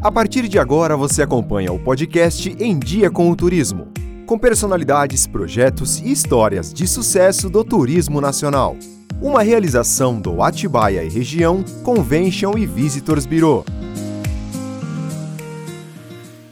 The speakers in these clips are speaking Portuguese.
A partir de agora você acompanha o podcast Em Dia com o Turismo, com personalidades, projetos e histórias de sucesso do turismo nacional. Uma realização do Atibaia e Região Convention e Visitors Bureau.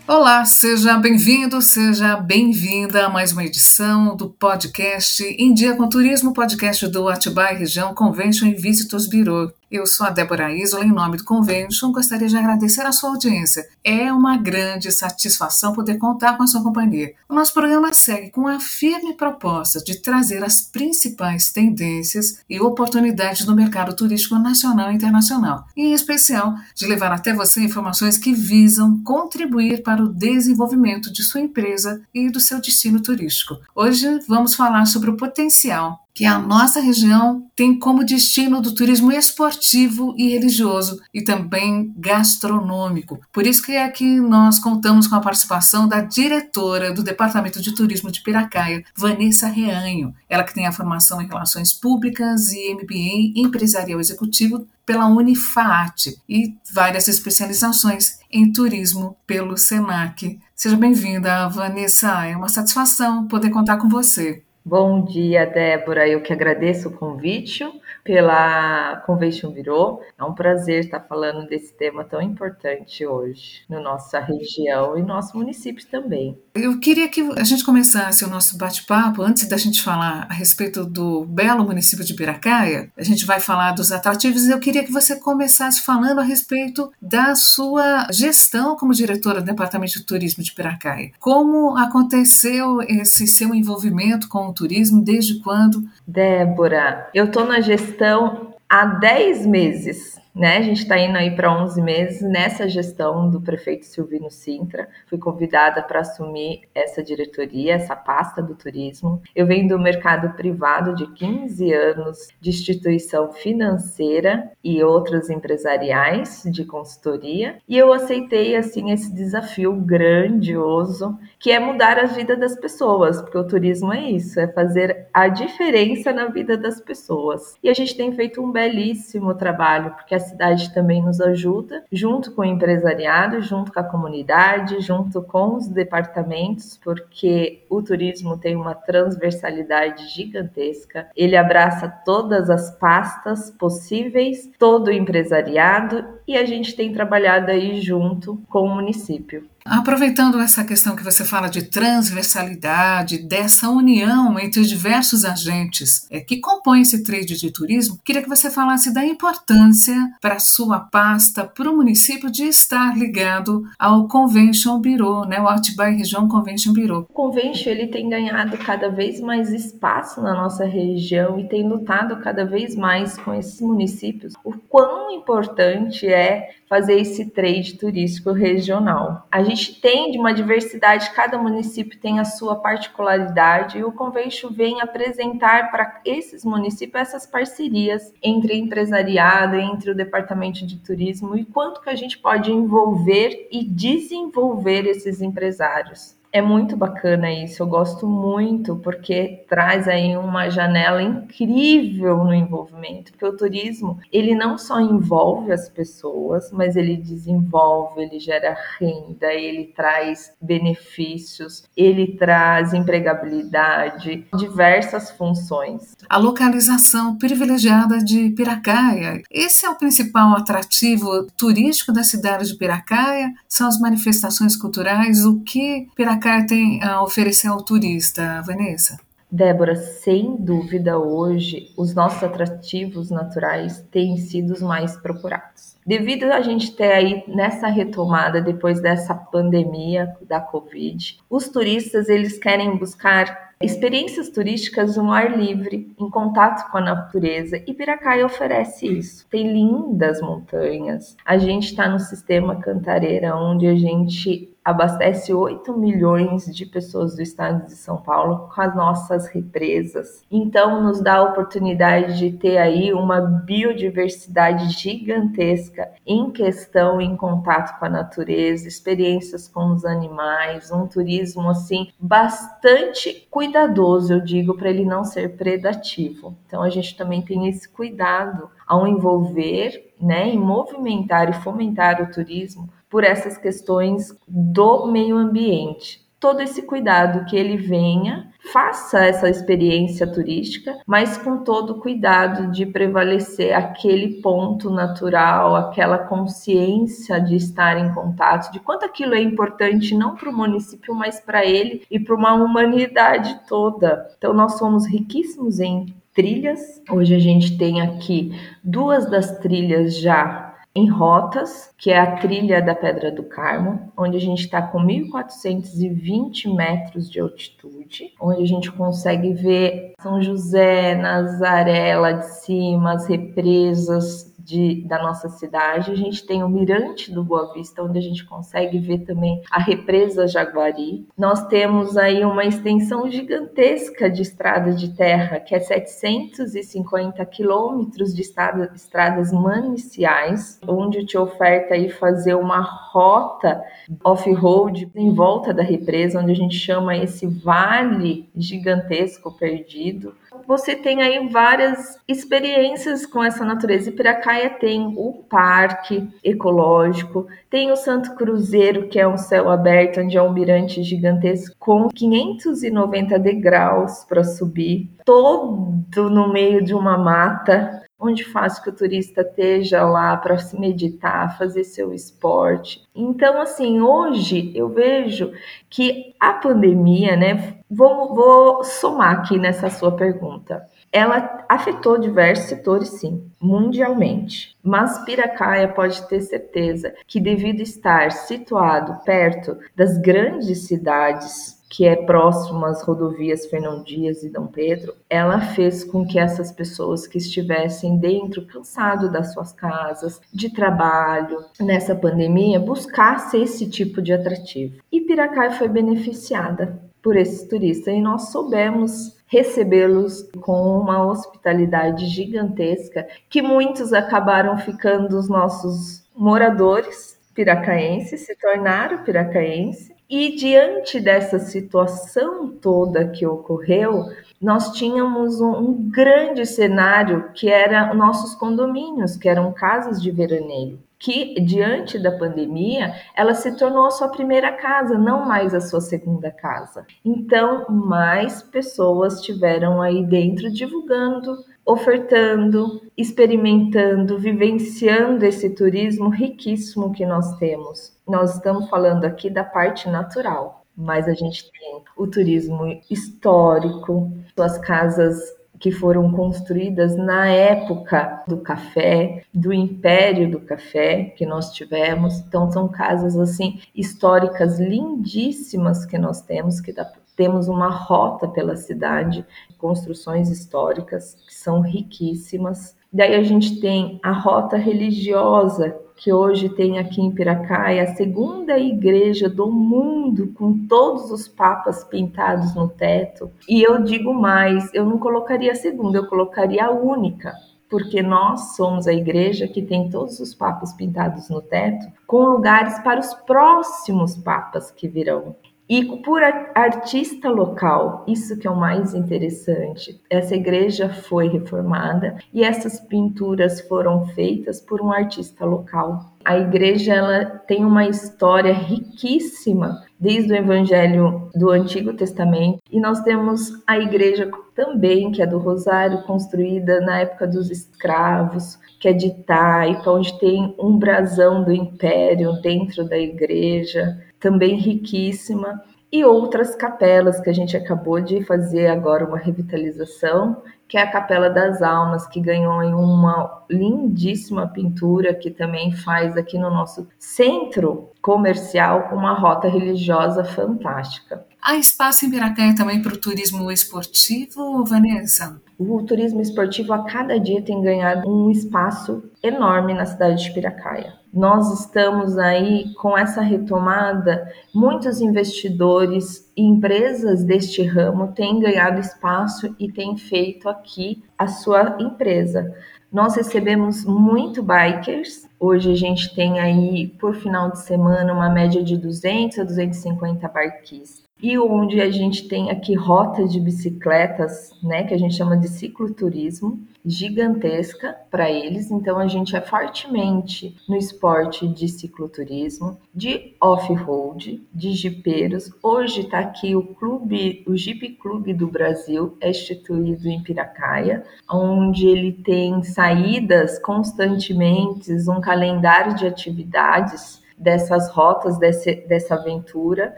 Olá, seja bem-vindo, seja bem-vinda a mais uma edição do podcast Em Dia com Turismo, podcast do Atibaia Região Convention e Visitors Bureau. Eu sou a Débora Isola, em nome do Convention, gostaria de agradecer a sua audiência. É uma grande satisfação poder contar com a sua companhia. O nosso programa segue com a firme proposta de trazer as principais tendências e oportunidades do mercado turístico nacional e internacional, e em especial de levar até você informações que visam contribuir para o desenvolvimento de sua empresa e do seu destino turístico. Hoje vamos falar sobre o potencial que a nossa região tem como destino do turismo esportivo e religioso e também gastronômico. Por isso que aqui nós contamos com a participação da diretora do Departamento de Turismo de Piracaia, Vanessa Reanho. Ela que tem a formação em Relações Públicas e MBA Empresarial Executivo pela Unifaat e várias especializações em turismo pelo SENAC. Seja bem-vinda, Vanessa. É uma satisfação poder contar com você. Bom dia, Débora. Eu que agradeço o convite pela Convention Bureau. É um prazer estar falando desse tema tão importante hoje na nossa região e nosso município também. Eu queria que a gente começasse o nosso bate-papo antes da gente falar a respeito do belo município de Piracaia. A gente vai falar dos atrativos. Eu queria que você começasse falando a respeito da sua gestão como diretora do Departamento de Turismo de Piracaia. Como aconteceu esse seu envolvimento com o turismo? Desde quando? Débora, eu estou na gestão gestão há 10 meses né? A gente está indo aí para 11 meses nessa gestão do prefeito Silvino Sintra. Fui convidada para assumir essa diretoria, essa pasta do turismo. Eu venho do mercado privado de 15 anos de instituição financeira e outros empresariais de consultoria, e eu aceitei assim esse desafio grandioso que é mudar a vida das pessoas, porque o turismo é isso, é fazer a diferença na vida das pessoas. E a gente tem feito um belíssimo trabalho, porque a cidade também nos ajuda, junto com o empresariado, junto com a comunidade, junto com os departamentos, porque o turismo tem uma transversalidade gigantesca. Ele abraça todas as pastas possíveis, todo o empresariado e a gente tem trabalhado aí junto com o município. Aproveitando essa questão que você fala de transversalidade, dessa união entre os diversos agentes é, que compõem esse trade de turismo, queria que você falasse da importância para a sua pasta, para o município, de estar ligado ao Convention Bureau, né, o Atibaia Região Convention Bureau. O Convention ele tem ganhado cada vez mais espaço na nossa região e tem lutado cada vez mais com esses municípios. O quão importante é fazer esse trade turístico regional. A gente tem de uma diversidade, cada município tem a sua particularidade e o Convention vem apresentar para esses municípios essas parcerias entre empresariado, entre o departamento de turismo e quanto que a gente pode envolver e desenvolver esses empresários. É muito bacana isso, eu gosto muito, porque traz aí uma janela incrível no envolvimento, porque o turismo, ele não só envolve as pessoas, mas ele desenvolve, ele gera renda, ele traz benefícios, ele traz empregabilidade, diversas funções. A localização privilegiada de Piracaia, esse é o principal atrativo turístico da cidade de Piracaia, são as manifestações culturais, o que Piracaia Piracaia tem a oferecer ao turista, Vanessa? Débora, sem dúvida, hoje os nossos atrativos naturais têm sido os mais procurados. Devido a gente ter aí nessa retomada depois dessa pandemia da Covid, os turistas eles querem buscar Experiências turísticas no ar livre, em contato com a natureza, e Piracaia oferece isso. Tem lindas montanhas. A gente está no sistema Cantareira, onde a gente abastece 8 milhões de pessoas do estado de São Paulo com as nossas represas. Então, nos dá a oportunidade de ter aí uma biodiversidade gigantesca em questão, em contato com a natureza, experiências com os animais, um turismo assim bastante cuidadoso, eu digo, para ele não ser predativo. Então, a gente também tem esse cuidado ao envolver, né, e movimentar e fomentar o turismo por essas questões do meio ambiente. Todo esse cuidado que ele venha faça essa experiência turística, mas com todo o cuidado de prevalecer aquele ponto natural, aquela consciência de estar em contato, de quanto aquilo é importante não para o município, mas para ele e para uma humanidade toda. Então nós somos riquíssimos em trilhas. Hoje a gente tem aqui duas das trilhas já em rotas, que é a trilha da Pedra do Carmo, onde a gente está com 1.420 metros de altitude, onde a gente consegue ver São José, Nazaré lá de cima, as represas de, da nossa cidade. A gente tem o Mirante do Boa Vista, onde a gente consegue ver também a represa Jaguari. Nós temos aí uma extensão gigantesca de estrada de terra, que é 750 quilômetros de estrada, estradas maniciais, onde te oferta aí fazer uma rota off-road em volta da represa, onde a gente chama esse vale gigantesco perdido você tem aí várias experiências com essa natureza. E Piracaia tem o parque ecológico, tem o Santo Cruzeiro, que é um céu aberto, onde é um mirante gigantesco com 590 degraus para subir, todo no meio de uma mata onde faz que o turista esteja lá para se meditar, fazer seu esporte. Então, assim, hoje eu vejo que a pandemia, né? Vou, vou somar aqui nessa sua pergunta. Ela afetou diversos setores, sim, mundialmente. Mas Piracaia pode ter certeza que, devido estar situado perto das grandes cidades que é próximo às rodovias Fernão Dias e Dom Pedro, ela fez com que essas pessoas que estivessem dentro, cansado das suas casas, de trabalho, nessa pandemia, buscassem esse tipo de atrativo. E Piracai foi beneficiada por esses turistas e nós soubemos recebê-los com uma hospitalidade gigantesca que muitos acabaram ficando os nossos moradores piracaenses, se tornaram piracaenses e diante dessa situação toda que ocorreu, nós tínhamos um, um grande cenário que era nossos condomínios, que eram casas de veraneio que diante da pandemia ela se tornou a sua primeira casa, não mais a sua segunda casa. Então, mais pessoas tiveram aí dentro divulgando ofertando, experimentando, vivenciando esse turismo riquíssimo que nós temos. Nós estamos falando aqui da parte natural, mas a gente tem o turismo histórico, as casas que foram construídas na época do café, do império do café que nós tivemos. Então são casas assim históricas lindíssimas que nós temos que dá temos uma rota pela cidade, construções históricas que são riquíssimas. Daí a gente tem a rota religiosa, que hoje tem aqui em Piracaia a segunda igreja do mundo, com todos os papas pintados no teto. E eu digo mais, eu não colocaria a segunda, eu colocaria a única, porque nós somos a igreja que tem todos os papas pintados no teto, com lugares para os próximos papas que virão. E por artista local, isso que é o mais interessante. Essa igreja foi reformada e essas pinturas foram feitas por um artista local. A igreja ela tem uma história riquíssima desde o Evangelho do Antigo Testamento e nós temos a igreja também que é do Rosário construída na época dos escravos, que é de taipa, onde tem um brasão do Império dentro da igreja também riquíssima, e outras capelas que a gente acabou de fazer agora uma revitalização, que é a Capela das Almas, que ganhou uma lindíssima pintura que também faz aqui no nosso centro comercial uma rota religiosa fantástica. Há espaço em Piracaia também para o turismo esportivo, Vanessa? O turismo esportivo a cada dia tem ganhado um espaço enorme na cidade de Piracaia. Nós estamos aí com essa retomada, muitos investidores e empresas deste ramo têm ganhado espaço e têm feito aqui a sua empresa. Nós recebemos muito bikers. Hoje a gente tem aí por final de semana uma média de 200 a 250 barquistas e onde a gente tem aqui rotas de bicicletas, né, que a gente chama de cicloturismo, gigantesca para eles. Então a gente é fortemente no esporte de cicloturismo, de off-road, de jipeiros. Hoje está aqui o clube, o Jeep Clube do Brasil, é instituído em Piracaia, onde ele tem saídas constantemente, um calendário de atividades dessas rotas, desse, dessa aventura.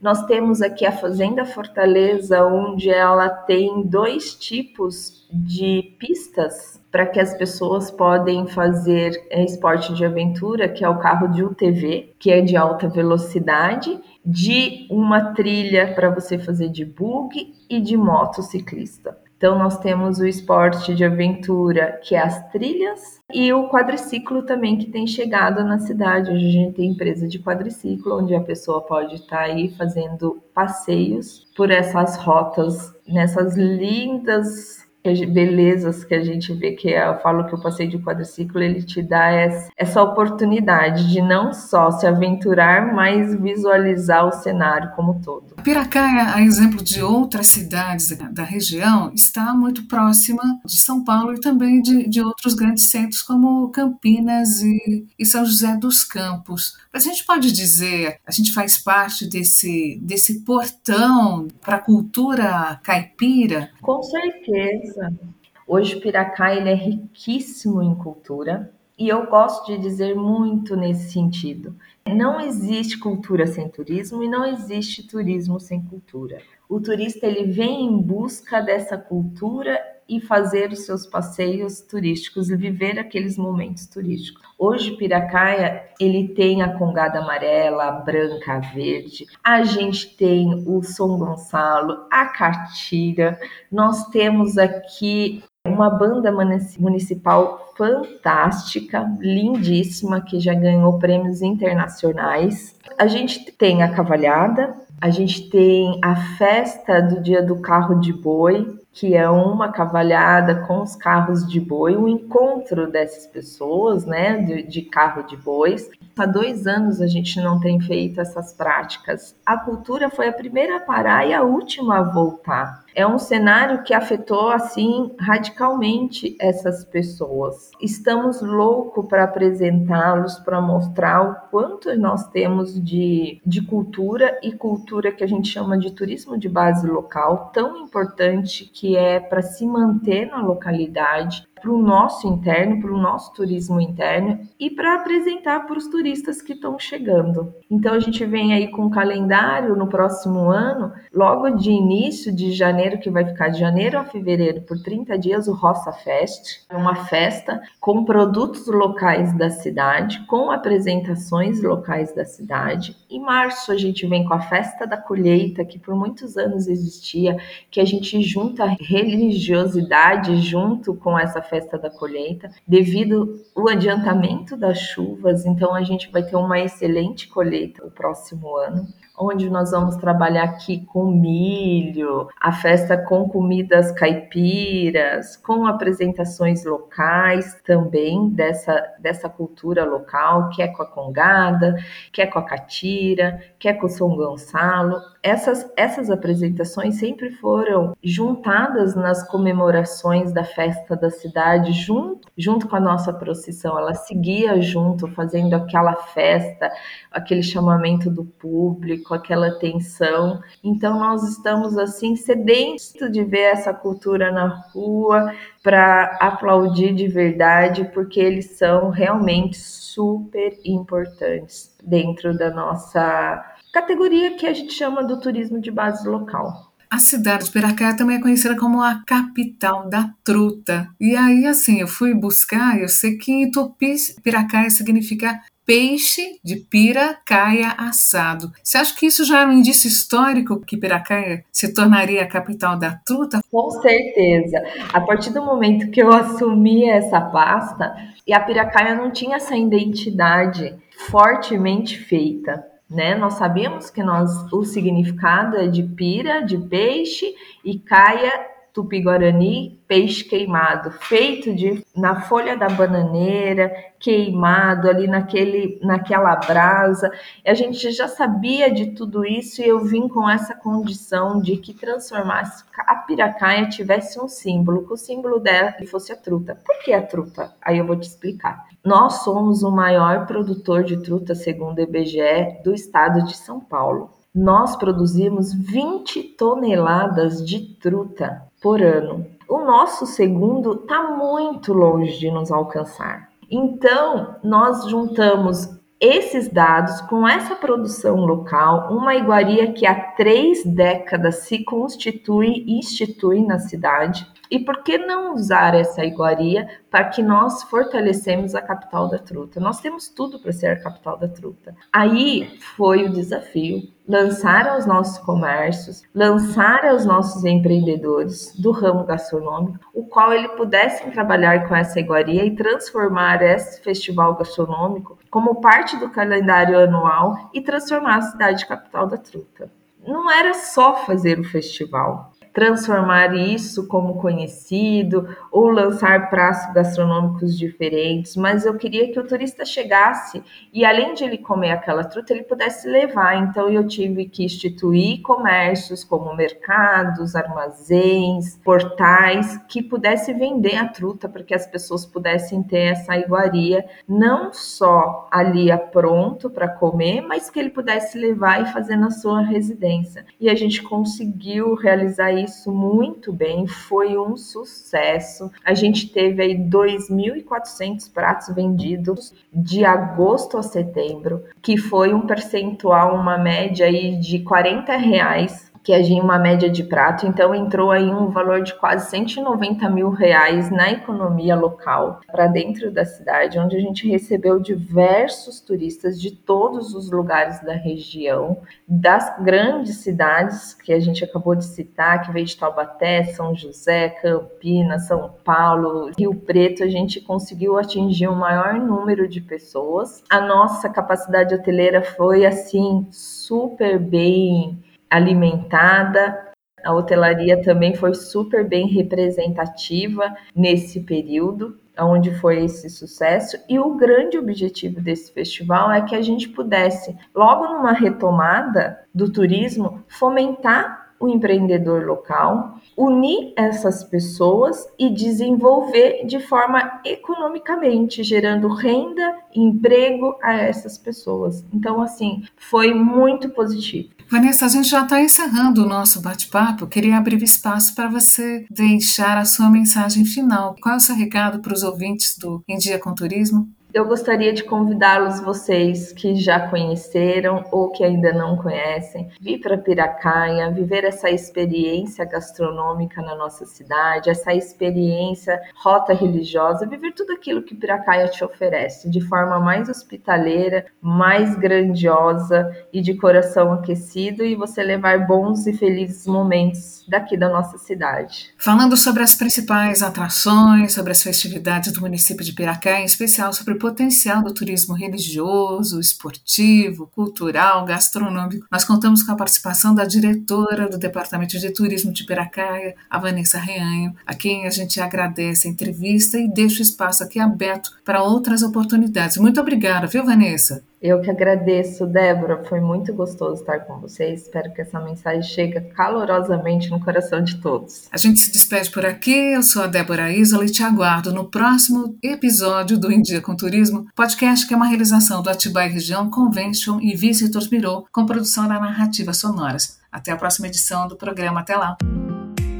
Nós temos aqui a Fazenda Fortaleza, onde ela tem dois tipos de pistas para que as pessoas podem fazer esporte de aventura, que é o carro de UTV, que é de alta velocidade, de uma trilha para você fazer de bug e de motociclista. Então, nós temos o esporte de aventura, que é as trilhas, e o quadriciclo também, que tem chegado na cidade. Hoje a gente tem empresa de quadriciclo, onde a pessoa pode estar tá aí fazendo passeios por essas rotas, nessas lindas belezas que a gente vê que eu falo que o passeio de quadriciclo ele te dá essa oportunidade de não só se aventurar, mas visualizar o cenário como todo. Piracaia, a exemplo de outras cidades da região, está muito próxima de São Paulo e também de, de outros grandes centros como Campinas e, e São José dos Campos. Mas a gente pode dizer, a gente faz parte desse, desse portão para a cultura caipira? Com certeza certeza. Hoje Piracá ele é riquíssimo em cultura e eu gosto de dizer muito nesse sentido. Não existe cultura sem turismo e não existe turismo sem cultura. O turista ele vem em busca dessa cultura e fazer os seus passeios turísticos e viver aqueles momentos turísticos. Hoje Piracaia, ele tem a congada amarela, a branca, a verde. A gente tem o São Gonçalo, a catira. Nós temos aqui uma banda municipal fantástica, lindíssima, que já ganhou prêmios internacionais. A gente tem a cavalhada, a gente tem a festa do dia do carro de boi, que é uma cavalhada com os carros de boi, um encontro dessas pessoas, né, de, de, carro de bois. Há dois anos a gente não tem feito essas práticas. A cultura foi a primeira a parar e a última a voltar é um cenário que afetou assim radicalmente essas pessoas. Estamos loucos para apresentá-los, para mostrar o quanto nós temos de, de cultura e cultura que a gente chama de turismo de base local, tão importante que é para se manter na localidade, para o nosso interno, para o nosso turismo interno e para apresentar para os turistas que estão chegando. Então a gente vem aí com um calendário no próximo ano, logo de início de janeiro, que vai ficar de janeiro a fevereiro por 30 dias, o Roça Fest, é uma festa com produtos locais da cidade, com apresentações locais da cidade. Em março a gente vem com a festa da colheita, que por muitos anos existia, que a gente junta religiosidade junto com essa festa da colheita, devido o adiantamento das chuvas, então a gente vai ter uma excelente colheita o próximo ano onde nós vamos trabalhar aqui com milho, a festa com comidas caipiras, com apresentações locais também dessa, dessa cultura local, que é com a congada, que é com a catira, que é com o São Gonçalo. Essas, essas apresentações sempre foram juntadas nas comemorações da festa da cidade, junto, junto com a nossa procissão. Ela seguia junto, fazendo aquela festa, aquele chamamento do público, aquela tensão. Então nós estamos assim sedentos de ver essa cultura na rua para aplaudir de verdade, porque eles são realmente super importantes dentro da nossa categoria que a gente chama do turismo de base local. A cidade de Piracaia também é conhecida como a capital da truta. E aí, assim, eu fui buscar, eu sei que em Tupi, Piracaia significa peixe de piracaia assado. Você acha que isso já é um indício histórico que Piracaia se tornaria a capital da truta? Com certeza. A partir do momento que eu assumi essa pasta, e a Piracaia não tinha essa identidade fortemente feita. Né? Nós sabíamos que nós, o significado é de pira, de peixe, e caia tupi-guarani, peixe queimado, feito de na folha da bananeira, queimado ali naquele, naquela brasa. A gente já sabia de tudo isso e eu vim com essa condição de que transformasse a piracaia tivesse um símbolo, que o símbolo dela fosse a truta. Por que a truta? Aí eu vou te explicar. Nós somos o maior produtor de truta, segundo o IBGE, do estado de São Paulo. Nós produzimos 20 toneladas de truta por ano. O nosso segundo está muito longe de nos alcançar. Então, nós juntamos esses dados com essa produção local, uma iguaria que há três décadas se constitui e institui na cidade, e por que não usar essa iguaria para que nós fortalecemos a capital da truta? Nós temos tudo para ser a capital da truta. Aí foi o desafio lançar aos nossos comércios, lançar aos nossos empreendedores do ramo gastronômico, o qual ele pudessem trabalhar com essa iguaria e transformar esse festival gastronômico como parte do calendário anual e transformar a cidade capital da truta. Não era só fazer o festival, transformar isso como conhecido ou lançar pratos gastronômicos diferentes, mas eu queria que o turista chegasse e além de ele comer aquela truta, ele pudesse levar. Então eu tive que instituir comércios como mercados, armazéns, portais que pudesse vender a truta para que as pessoas pudessem ter essa iguaria não só ali a pronto para comer, mas que ele pudesse levar e fazer na sua residência. E a gente conseguiu realizar isso muito bem, foi um sucesso. A gente teve aí 2.400 pratos vendidos de agosto a setembro, que foi um percentual, uma média aí de 40 reais que agia uma média de prato, então entrou aí um valor de quase 190 mil reais na economia local para dentro da cidade, onde a gente recebeu diversos turistas de todos os lugares da região, das grandes cidades que a gente acabou de citar, que veio de Taubaté, São José, Campinas, São Paulo, Rio Preto, a gente conseguiu atingir o um maior número de pessoas. A nossa capacidade hoteleira foi assim super bem alimentada. A hotelaria também foi super bem representativa nesse período, onde foi esse sucesso. E o grande objetivo desse festival é que a gente pudesse, logo numa retomada do turismo, fomentar o empreendedor local, unir essas pessoas e desenvolver de forma economicamente, gerando renda e emprego a essas pessoas. Então, assim, foi muito positivo. Vanessa, a gente já está encerrando o nosso bate-papo. Queria abrir espaço para você deixar a sua mensagem final. Qual é o seu recado para os ouvintes do Em Dia com Turismo? Eu gostaria de convidá-los, vocês que já conheceram ou que ainda não conhecem, vir para Piracaia, viver essa experiência gastronômica na nossa cidade, essa experiência rota religiosa, viver tudo aquilo que Piracaia te oferece, de forma mais hospitaleira, mais grandiosa e de coração aquecido, e você levar bons e felizes momentos daqui da nossa cidade. Falando sobre as principais atrações, sobre as festividades do município de Piracaia, em especial sobre potencial do turismo religioso, esportivo, cultural, gastronômico. Nós contamos com a participação da diretora do Departamento de Turismo de Piracaia, a Vanessa Reanho, a quem a gente agradece a entrevista e deixa o espaço aqui aberto para outras oportunidades. Muito obrigada, viu, Vanessa? Eu que agradeço, Débora. Foi muito gostoso estar com vocês. Espero que essa mensagem chegue calorosamente no coração de todos. A gente se despede por aqui. Eu sou a Débora Isola e te aguardo no próximo episódio do Em Dia com Turismo, podcast que é uma realização do Atibaia Região Convention e Visitors Bureau, com produção da Narrativa Sonoras. Até a próxima edição do programa. Até lá.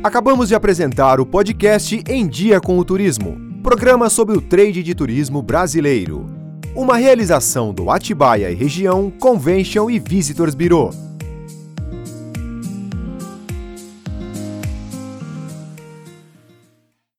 Acabamos de apresentar o podcast Em Dia com o Turismo, programa sobre o trade de turismo brasileiro uma realização do Atibaia e Região Convention e Visitors Bureau.